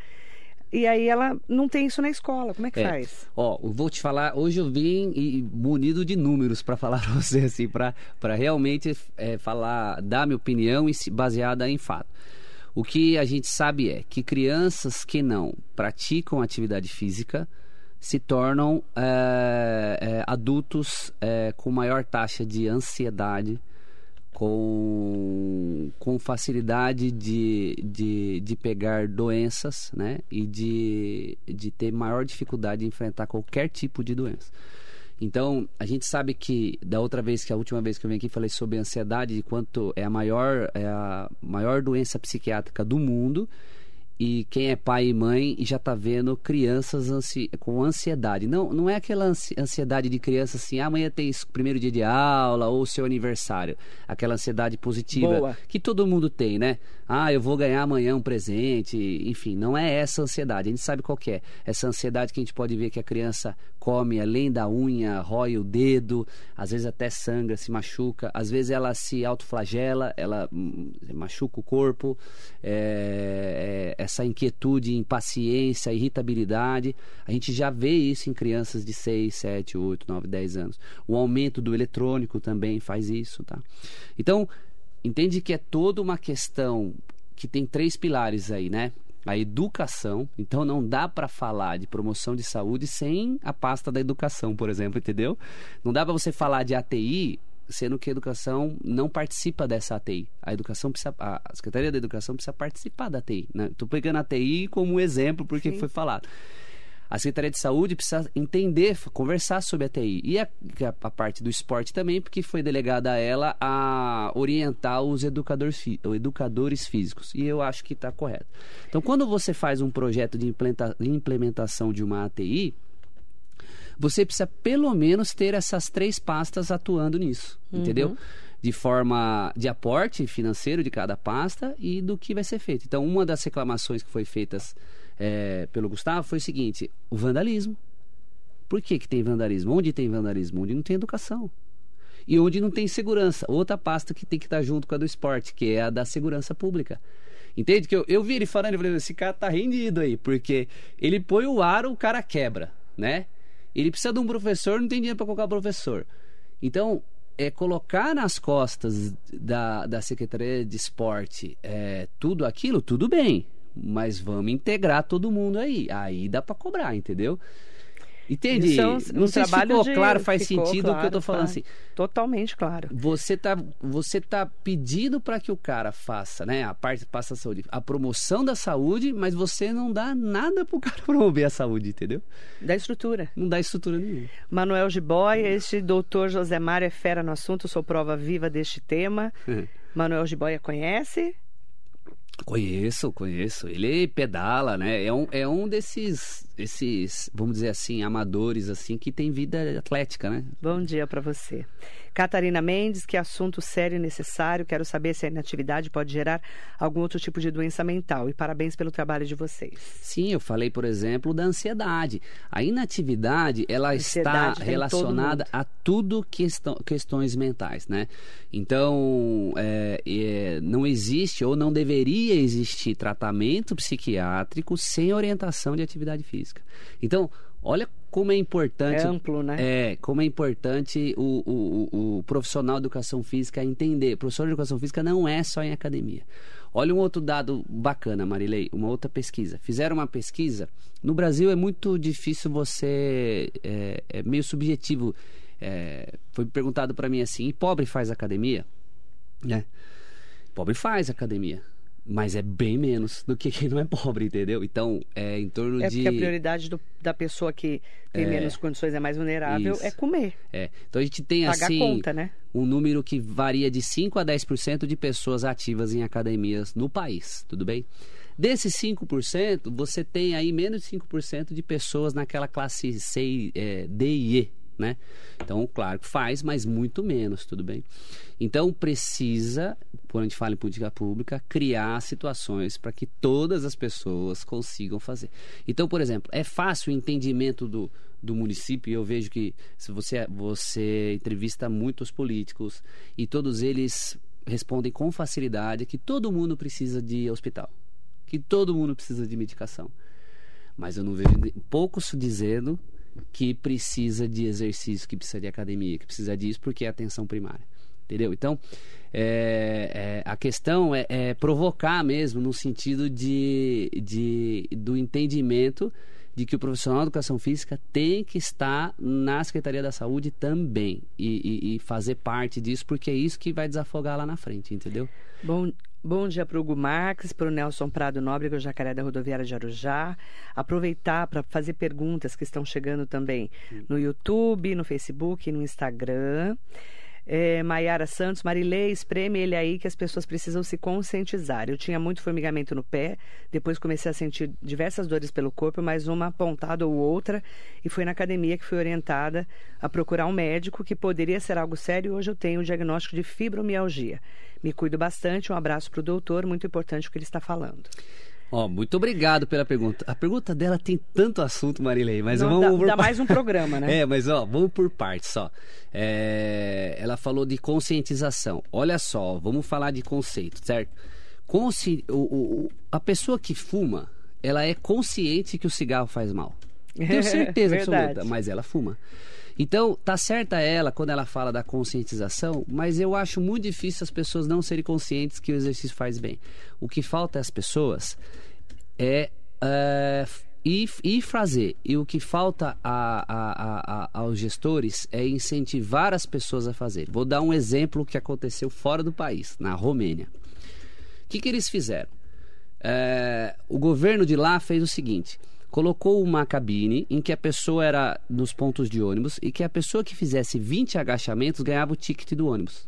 Speaker 2: E aí ela não tem isso na escola. Como é que
Speaker 3: É.
Speaker 2: faz?
Speaker 3: Ó, eu vou te falar, hoje eu vim e- munido de números para falar (laughs) pra você, assim, para realmente é, falar, dar minha opinião e se- baseada em fato. O que a gente sabe é que crianças que não praticam atividade física se tornam é, é, adultos é, com maior taxa de ansiedade, com, com facilidade de, de, de pegar doenças, né? E de, de ter maior dificuldade de enfrentar qualquer tipo de doença. Então, a gente sabe que da outra vez, que a última vez que eu vim aqui, falei sobre ansiedade, de quanto é a maior, é a maior doença psiquiátrica do mundo. E quem é pai e mãe já está vendo crianças ansi com ansiedade. Não, não é aquela ansi ansiedade de criança assim, ah, amanhã tem primeiro dia de aula ou seu aniversário. Aquela ansiedade positiva
Speaker 2: Boa.
Speaker 3: que todo mundo tem, né? Ah, eu vou ganhar amanhã um presente. Enfim, não é essa ansiedade. A gente sabe qual que é. Essa ansiedade que a gente pode ver que a criança come além da unha, rói o dedo, às vezes até sangra, se machuca, às vezes ela se autoflagela, ela hum, machuca o corpo, é, é, essa inquietude, impaciência, irritabilidade, a gente já vê isso em crianças de 6, 7, 8, 9, 10 anos. O aumento do eletrônico também faz isso, tá? Então, entende que é toda uma questão que tem três pilares aí, né? A educação, então não dá para falar de promoção de saúde sem a pasta da educação, por exemplo, entendeu? Não dá para você falar de ATI sendo que a educação não participa dessa ATI. A educação precisa, a Secretaria da Educação precisa participar da ATI. Né? Estou pegando a ATI como um exemplo porque
Speaker 2: Sim.
Speaker 3: foi falado. A Secretaria de Saúde precisa entender, conversar sobre a TI. E a, a- a parte do esporte também, porque foi delegada a ela a orientar os educadores, educadores físicos. E eu acho que está correto. Então, quando você faz um projeto de implementação de uma ATI, você precisa pelo menos ter essas três pastas atuando nisso, entendeu? De forma de aporte financeiro de cada pasta e do que vai ser feito. Então, uma das reclamações que foi feitas eh, pelo Gustavo foi o seguinte: o vandalismo. Por que, que tem vandalismo? Onde tem vandalismo? Onde não tem educação. E onde não tem segurança. Outra pasta que tem que estar junto com a do esporte, que é a da segurança pública. Entende? Que eu, eu vi ele falando e falei, esse cara tá rendido aí, porque ele põe o aro, o cara quebra, né? Ele precisa de um professor, não tem dinheiro para colocar professor. Então, é colocar nas costas da, da Secretaria de Esporte é, tudo aquilo, tudo bem. Mas vamos integrar todo mundo aí. Aí dá para cobrar, entendeu? Entende?
Speaker 2: Isso é um-
Speaker 3: não
Speaker 2: um
Speaker 3: sei se
Speaker 2: trabalho
Speaker 3: ficou
Speaker 2: de-
Speaker 3: claro, faz
Speaker 2: ficou
Speaker 3: sentido o que eu tô
Speaker 2: claro,
Speaker 3: falando
Speaker 2: claro.
Speaker 3: assim.
Speaker 2: Totalmente claro.
Speaker 3: Você tá, você tá pedindo para que o cara faça, né? A parte passa a saúde, a promoção da saúde, mas você não dá nada pro cara (laughs) promover a saúde, entendeu?
Speaker 2: Da estrutura.
Speaker 3: Não dá estrutura nenhuma.
Speaker 2: Manuel Giboia, este doutor Josemar é fera no assunto, sou prova viva deste tema. Manuel Giboia conhece?
Speaker 3: Conheço, conheço. Ele pedala, né? É um, é um desses esses, vamos dizer assim, amadores assim que tem vida atlética, né?
Speaker 2: Bom dia para você. Catarina Mendes, que assunto sério e necessário. Quero saber se a inatividade pode gerar algum outro tipo de doença mental. E parabéns pelo trabalho de vocês.
Speaker 3: Sim, eu falei, por exemplo, da ansiedade. A inatividade, ela ansiedade está relacionada a tudo questão, questões mentais, né? Então, é, é, não existe ou não deveria existir tratamento psiquiátrico sem orientação de atividade física. Então, olha como é importante.
Speaker 2: É amplo, né?
Speaker 3: É, como é importante o, o, o, profissional de educação física entender. O professor de educação física não é só em academia. Olha um outro dado bacana, Marilei, uma outra pesquisa. Fizeram uma pesquisa. No Brasil é muito difícil você. É, é meio subjetivo. É, foi perguntado para mim assim: e pobre faz academia? Né? Pobre faz academia mas é bem menos do que quem não é pobre, entendeu? Então, é em torno
Speaker 2: é
Speaker 3: de...
Speaker 2: É porque a prioridade do, da pessoa que tem é, menos condições, é mais vulnerável, isso. é comer.
Speaker 3: É. Então, a gente tem,
Speaker 2: Pagar
Speaker 3: assim,
Speaker 2: conta, né?
Speaker 3: um número que varia de 5% a 10% de pessoas ativas em academias no país, tudo bem? Desses 5%, você tem aí menos de 5% de pessoas naquela classe C, é, D e E, né? Então, claro que faz, mas muito menos, tudo bem? Então, precisa, quando a gente fala em política pública, criar situações para que todas as pessoas consigam fazer. Então, por exemplo, é fácil o entendimento do, do município, e eu vejo que se você, você entrevista muitos políticos e todos eles respondem com facilidade que todo mundo precisa de hospital, que todo mundo precisa de medicação. Mas eu não vejo poucos dizendo que precisa de exercício, que precisa de academia, que precisa disso porque é atenção primária. Entendeu? Então, é, é, a questão é, é, provocar mesmo no sentido de, de, do entendimento de que o profissional de educação física tem que estar na Secretaria da Saúde também e, e, e fazer parte disso, porque é isso que vai desafogar lá na frente, entendeu?
Speaker 2: Bom, Bom dia para o Hugo Marques, para o Nelson Prado Nobre, que é o Jacaré da Rodoviária de Arujá. Aproveitar para fazer perguntas que estão chegando também no YouTube, no Facebook, no Instagram. É, Maiara Santos, Marilei, espreme ele aí que as pessoas precisam se conscientizar. Eu tinha muito formigamento no pé, depois comecei a sentir diversas dores pelo corpo, mais uma apontada ou outra, e foi na academia que fui orientada a procurar um médico que poderia ser algo sério. Hoje eu tenho o diagnóstico de fibromialgia. Me cuido bastante, um abraço para o doutor, muito importante o que ele está falando.
Speaker 3: Ó, oh, muito obrigado pela pergunta. A pergunta dela tem tanto assunto, Marilei, mas
Speaker 2: Não,
Speaker 3: vamos...
Speaker 2: Dá, dá mais um programa, né? (laughs)
Speaker 3: é, mas ó, vamos por partes só. É... Ela falou de conscientização. Olha só, vamos falar de conceito, certo? Consci... O, o, a pessoa que fuma, ela é consciente que o cigarro faz mal. Tenho certeza (laughs) absoluta, mas ela fuma. Então, tá certa ela quando ela fala da conscientização, mas eu acho muito difícil as pessoas não serem conscientes que o exercício faz bem. O que falta às pessoas é uh, ir, ir fazer. E o que falta a, a, a, aos gestores é incentivar as pessoas a fazer. Vou dar um exemplo que aconteceu fora do país, na Romênia. O que, que eles fizeram? Uh, o governo de lá fez o seguinte colocou uma cabine em que a pessoa era nos pontos de ônibus e que a pessoa que fizesse 20 agachamentos ganhava o ticket do ônibus.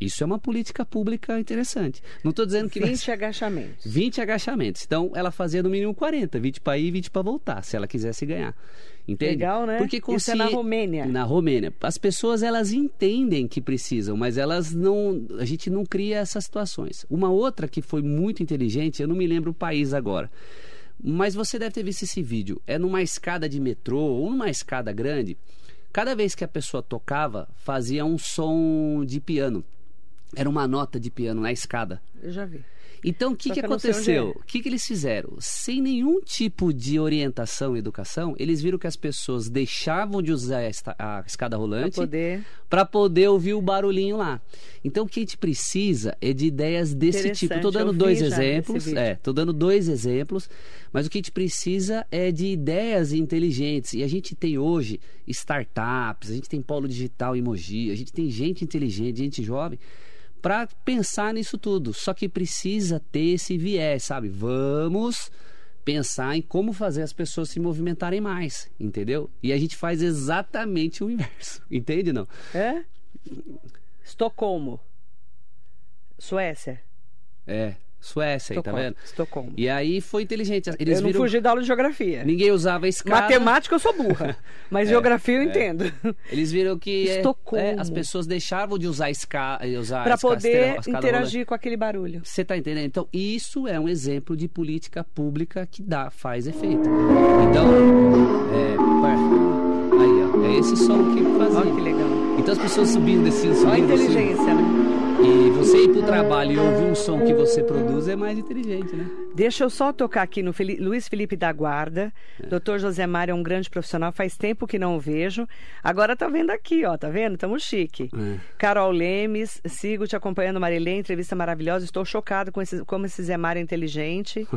Speaker 3: Isso é uma política pública interessante. Não estou dizendo que
Speaker 2: 20 vai... agachamentos.
Speaker 3: 20 agachamentos. Então ela fazia no mínimo 40, 20 para ir e 20 para voltar, se ela quisesse ganhar. Entende?
Speaker 2: Legal, né?
Speaker 3: Porque consci...
Speaker 2: Isso é na Romênia.
Speaker 3: Na Romênia. As pessoas elas entendem que precisam, mas elas não, a gente não cria essas situações. Uma outra que foi muito inteligente, eu não me lembro o país agora mas você deve ter visto esse vídeo. É numa escada de metrô ou numa escada grande. Cada vez que a pessoa tocava, fazia um som de piano. Era uma nota de piano na escada.
Speaker 2: Eu já vi.
Speaker 3: Então, o que, que, que aconteceu? O que, que eles fizeram? Sem nenhum tipo de orientação e educação, eles viram que as pessoas deixavam de usar a escada rolante para
Speaker 2: poder...
Speaker 3: poder ouvir o barulhinho lá. Então, o que a gente precisa é de ideias desse tipo. Estou dando dois exemplos. É, estou dando dois exemplos, mas o que a gente precisa é de ideias inteligentes. E a gente tem hoje startups, a gente tem polo digital em Mogi, a gente tem gente inteligente, gente jovem para pensar nisso tudo. Só que precisa ter esse viés, sabe? Vamos pensar em como fazer as pessoas se movimentarem mais, entendeu? E a gente faz exatamente o inverso, (laughs) entende não?
Speaker 2: É? Estocolmo. Suécia.
Speaker 3: É, Suécia, aí, tá vendo?
Speaker 2: Estocolmo.
Speaker 3: E aí foi inteligente. Eles
Speaker 2: eu não
Speaker 3: viram...
Speaker 2: fugi da aula de geografia.
Speaker 3: Ninguém usava escada.
Speaker 2: Matemática eu sou burra, (laughs) mas é, geografia eu é. entendo.
Speaker 3: Eles viram que
Speaker 2: é, Estocolmo.
Speaker 3: É, as pessoas deixavam de usar escada, usar
Speaker 2: para poder interagir com aquele barulho.
Speaker 3: Você tá entendendo? Então isso é um exemplo de política pública que dá, faz efeito. Então, é, aí ó, é esse som que fazia.
Speaker 2: Olha que legal.
Speaker 3: Então as pessoas subindo, descendo, subindo.
Speaker 2: Olha a inteligência, né?
Speaker 3: E você ir pro trabalho e ouvir um som que você produz é mais inteligente, né?
Speaker 2: Deixa eu só tocar aqui no Felipe, Luiz Felipe da Guarda. É. Doutor José Mário é um grande profissional, faz tempo que não o vejo. Agora tá vendo aqui, ó, tá vendo? Tamo chique. É. Carol Lemes, sigo te acompanhando, Marilê, entrevista maravilhosa. Estou chocado com esse, como esse Zé Mário é inteligente. (laughs)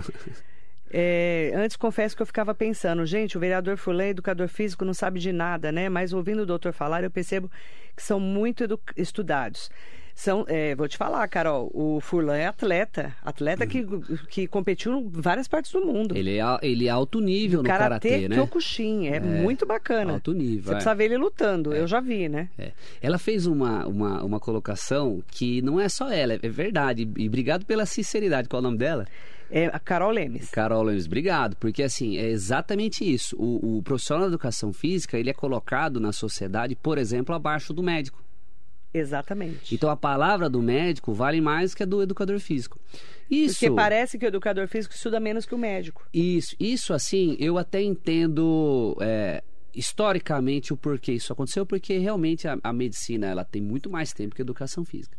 Speaker 2: É, antes, confesso que eu ficava pensando, gente, o vereador Fulé, educador físico, não sabe de nada, né? Mas ouvindo o doutor falar, eu percebo que são muito estudados. São, é, vou te falar, Carol, o Furlan é atleta. Atleta que, que competiu em várias partes do mundo.
Speaker 3: Ele é, ele é alto nível no karatê, karatê né?
Speaker 2: Kyokushin, é, é muito bacana.
Speaker 3: Alto nível. Você
Speaker 2: é. precisa ver ele lutando, é. eu já vi, né?
Speaker 3: É. Ela fez uma, uma, uma colocação que não é só ela, é verdade. E obrigado pela sinceridade. Qual é o nome dela?
Speaker 2: É a Carol Lemes.
Speaker 3: Carol Lemes, obrigado. Porque, assim, é exatamente isso. O, o profissional da educação física, ele é colocado na sociedade, por exemplo, abaixo do médico.
Speaker 2: Exatamente.
Speaker 3: Então a palavra do médico vale mais que a do educador físico.
Speaker 2: Isso. Porque parece que o educador físico estuda menos que o médico.
Speaker 3: Isso, isso assim, eu até entendo é, historicamente o porquê isso aconteceu, porque realmente a, a medicina ela tem muito mais tempo que a educação física.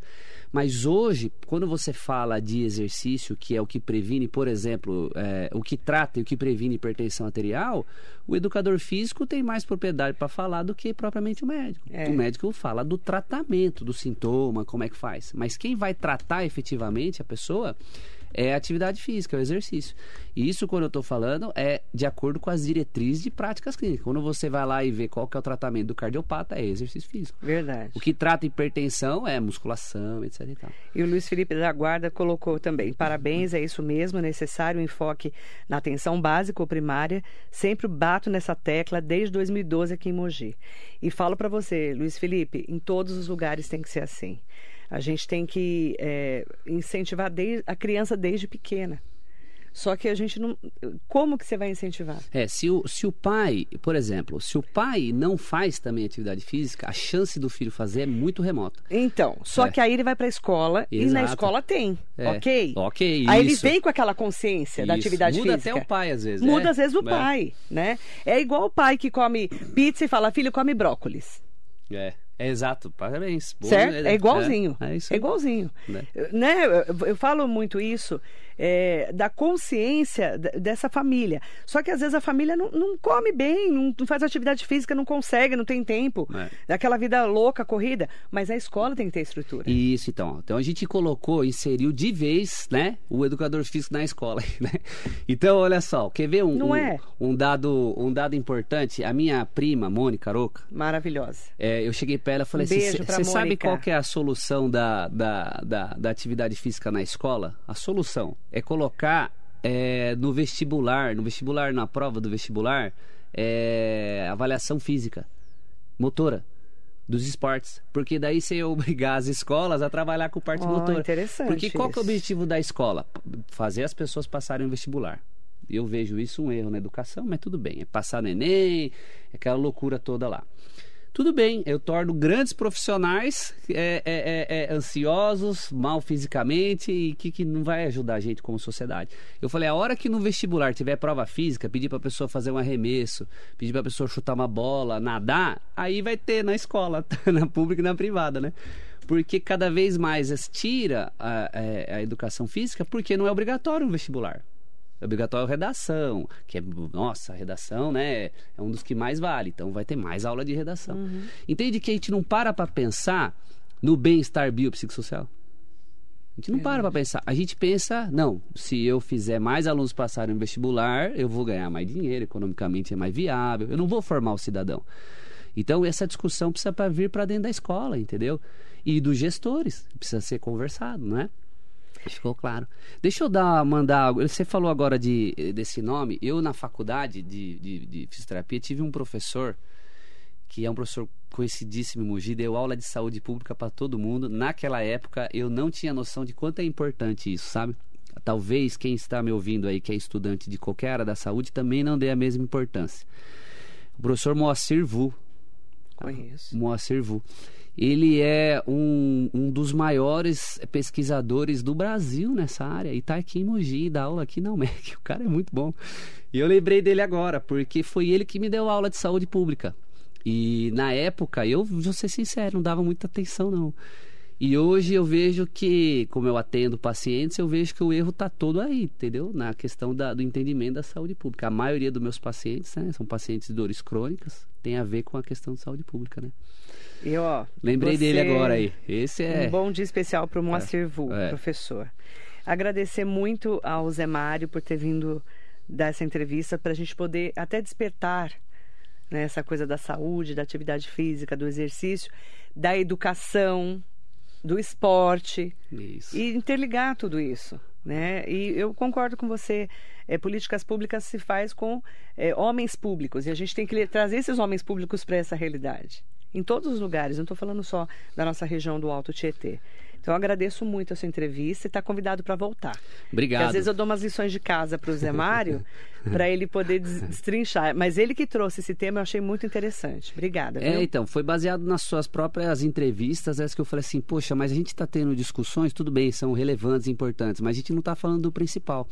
Speaker 3: Mas hoje, quando você fala de exercício, que é o que previne, por exemplo, é, o que trata e o que previne hipertensão arterial, o educador físico tem mais propriedade para falar do que propriamente o médico. É. O médico fala do tratamento, do sintoma, como é que faz. Mas quem vai tratar efetivamente a pessoa é a atividade física, é o exercício. E isso, quando eu estou falando, é de acordo com as diretrizes de práticas clínicas. Quando você vai lá e vê qual que é o tratamento do cardiopata, é exercício físico.
Speaker 2: Verdade.
Speaker 3: O que trata hipertensão é musculação, etc. E, tal.
Speaker 2: e o Luiz Felipe da Guarda colocou também: parabéns, é isso mesmo, necessário enfoque na atenção básica ou primária. Sempre bato nessa tecla desde 2012 aqui em Mogi. E falo para você, Luiz Felipe, em todos os lugares tem que ser assim. A gente tem que é, incentivar a criança desde pequena. Só que a gente não. Como que você vai incentivar?
Speaker 3: É, se o, se o pai, por exemplo, se o pai não faz também atividade física, a chance do filho fazer é muito remota.
Speaker 2: Então, só é. que aí ele vai para a escola Exato. e na escola tem, é. ok?
Speaker 3: Ok,
Speaker 2: Aí ele vem com aquela consciência isso. da atividade
Speaker 3: Muda
Speaker 2: física.
Speaker 3: Muda até o pai às vezes.
Speaker 2: Muda é. às vezes o é. pai, né? É igual o pai que come pizza e fala, filho, come brócolis.
Speaker 3: É. É exato, parabéns.
Speaker 2: Certo? É, é igualzinho. É, é, é igualzinho. Né? né? Eu, falo muito isso é, da consciência dessa família. Só que às vezes a família não, não come bem, não, não, faz atividade física, não consegue, não tem tempo. É. Daquela vida louca, corrida. Mas a escola tem que ter estrutura.
Speaker 3: Isso, então. Então a gente colocou, inseriu de vez, né, o educador físico na escola. Né? Então, olha só, quer ver um, não um, é. um, dado, um dado importante? A minha prima, Mônica Roca.
Speaker 2: Maravilhosa.
Speaker 3: É, eu cheguei para ela e falei
Speaker 2: um assim:
Speaker 3: você sabe qual que é a solução da, da, da, da atividade física na escola? A solução é colocar é, no vestibular, no vestibular, na prova do vestibular, é, avaliação física, motora dos esportes, porque daí você ia (laughs) obrigar as escolas a trabalhar com parte oh, motora.
Speaker 2: Interessante.
Speaker 3: Porque qual
Speaker 2: que
Speaker 3: é o objetivo da escola? Fazer as pessoas passarem o vestibular. Eu vejo isso um erro na educação, mas tudo bem. É passar no Enem, aquela loucura toda lá. Tudo bem, eu torno grandes profissionais é, é, é, é, ansiosos, mal fisicamente e que, que não vai ajudar a gente como sociedade. Eu falei, a hora que no vestibular tiver prova física, pedir para a pessoa fazer um arremesso, pedir para a pessoa chutar uma bola, nadar, aí vai ter na escola, (laughs) na pública e na privada, né? Porque cada vez mais tira a, a, é, a educação física porque não é obrigatório o vestibular. É obrigatório redação, que é, nossa, redação, né, é um dos que mais vale, então vai ter mais aula de redação. Uhum. Entende que a gente não para para pensar no bem-estar biopsicossocial? A gente não é para para pensar. A gente pensa, não, se eu fizer mais alunos passarem no vestibular, eu vou ganhar mais dinheiro, economicamente é mais viável, eu não vou formar o cidadão. Então, essa discussão precisa vir para dentro da escola, entendeu? E dos gestores, precisa ser conversado, não é? Ficou claro. Deixa eu dar, mandar. Você falou agora de, desse nome. Eu, na faculdade de, de, de fisioterapia, tive um professor que é um professor conhecidíssimo em Mogi, deu aula de saúde pública para todo mundo. Naquela época, eu não tinha noção de quanto é importante isso, sabe? talvez quem está me ouvindo aí, que é estudante de qualquer área da saúde, também não dê a mesma importância. O professor Moacir Vu.
Speaker 2: Conheço.
Speaker 3: Moacir Vu. Ele é um, um dos maiores pesquisadores do Brasil nessa área. E está aqui em Mogi, dá aula aqui na UMEC. (laughs) O cara é muito bom. E eu lembrei dele agora, porque foi ele que me deu aula de saúde pública. E na época, eu vou ser sincero, não dava muita atenção não. E hoje eu vejo que, como eu atendo pacientes, eu vejo que o erro está todo aí, entendeu? Na questão da, do entendimento da saúde pública. A maioria dos meus pacientes, né, são pacientes de dores crônicas, tem a ver com a questão de saúde pública, né?
Speaker 2: E, ó,
Speaker 3: Lembrei dele agora aí. Esse é...
Speaker 2: Um bom dia especial para o Moacir é, Vu, é. professor. Agradecer muito ao Zé Mário por ter vindo dar essa entrevista para a gente poder até despertar né, essa coisa da saúde, da atividade física, do exercício, da educação, do esporte
Speaker 3: isso.
Speaker 2: e interligar tudo isso. Né? E eu concordo com você. É, políticas públicas se faz com é, homens públicos e a gente tem que trazer esses homens públicos para essa realidade. Em todos os lugares, não estou falando só da nossa região do Alto Tietê. Então, eu agradeço muito a sua entrevista e está convidado para voltar.
Speaker 3: Obrigado.
Speaker 2: Porque, às vezes eu dou umas lições de casa para o Zé Mário, (laughs) para ele poder destrinchar. Mas ele que trouxe esse tema, eu achei muito interessante. Obrigada.
Speaker 3: É, então, foi baseado nas suas próprias entrevistas, essa que eu falei assim, poxa, mas a gente está tendo discussões, tudo bem, são relevantes, importantes, mas a gente não está falando do principal.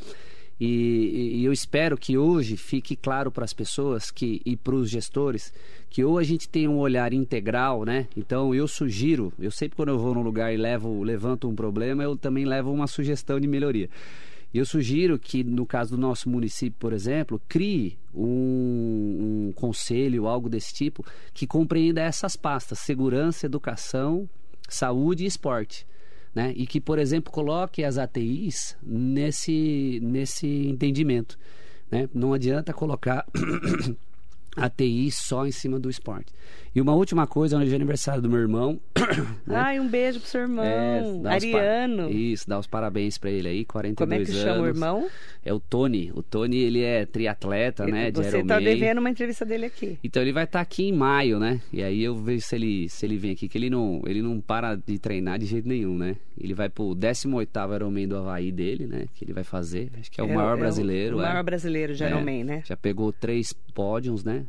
Speaker 3: E, e, eu espero que hoje fique claro para as pessoas que, e para os gestores que ou a gente tem um olhar integral, né? Então eu sugiro, eu sempre quando eu vou num lugar e levo, levanto um problema, eu também levo uma sugestão de melhoria. Eu sugiro que, no caso do nosso município, por exemplo, crie um, um conselho, algo desse tipo, que compreenda essas pastas: segurança, educação, saúde e esporte né? E que, por exemplo, coloque as ATIs nesse, nesse entendimento. Né? Não adianta colocar (clears throat) a TI só em cima do esporte. E uma última coisa, hoje é aniversário do meu irmão. (coughs)
Speaker 2: Né? Ai, um beijo pro seu irmão, é, Ariano.
Speaker 3: Isso, dá os parabéns para ele aí, 42 anos.
Speaker 2: Como é que
Speaker 3: chama
Speaker 2: o irmão?
Speaker 3: É o Tony. O Tony, ele é triatleta, ele, né, de
Speaker 2: Você tá devendo uma entrevista dele aqui.
Speaker 3: Então ele vai estar tá aqui em maio, né? E aí eu vejo se ele, se ele vem aqui, que ele não, ele não para de treinar de jeito nenhum, né? Ele vai pro 18º Ironman do Havaí dele, né? Que ele vai fazer. Acho que é o é, maior é brasileiro.
Speaker 2: O, o maior brasileiro de Ironman, né?
Speaker 3: Já pegou três pódios, né?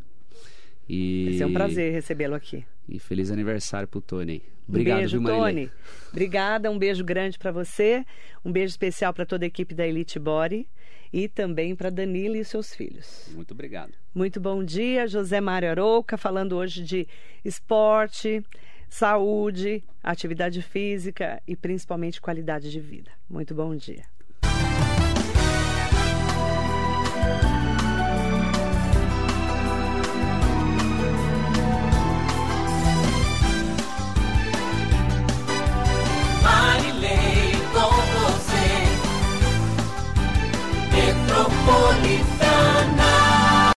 Speaker 2: E... Vai ser um prazer recebê-lo aqui.
Speaker 3: E feliz aniversário pro Tony. Obrigado,
Speaker 2: um beijo,
Speaker 3: viu,
Speaker 2: Tony. Obrigada, um beijo grande para você. Um beijo especial para toda a equipe da Elite Body e também para Danilo e seus filhos.
Speaker 3: Muito obrigado.
Speaker 2: Muito bom dia, José Mário Arouca, falando hoje de esporte, saúde, atividade física e principalmente qualidade de vida. Muito bom dia.
Speaker 4: Metropolitana.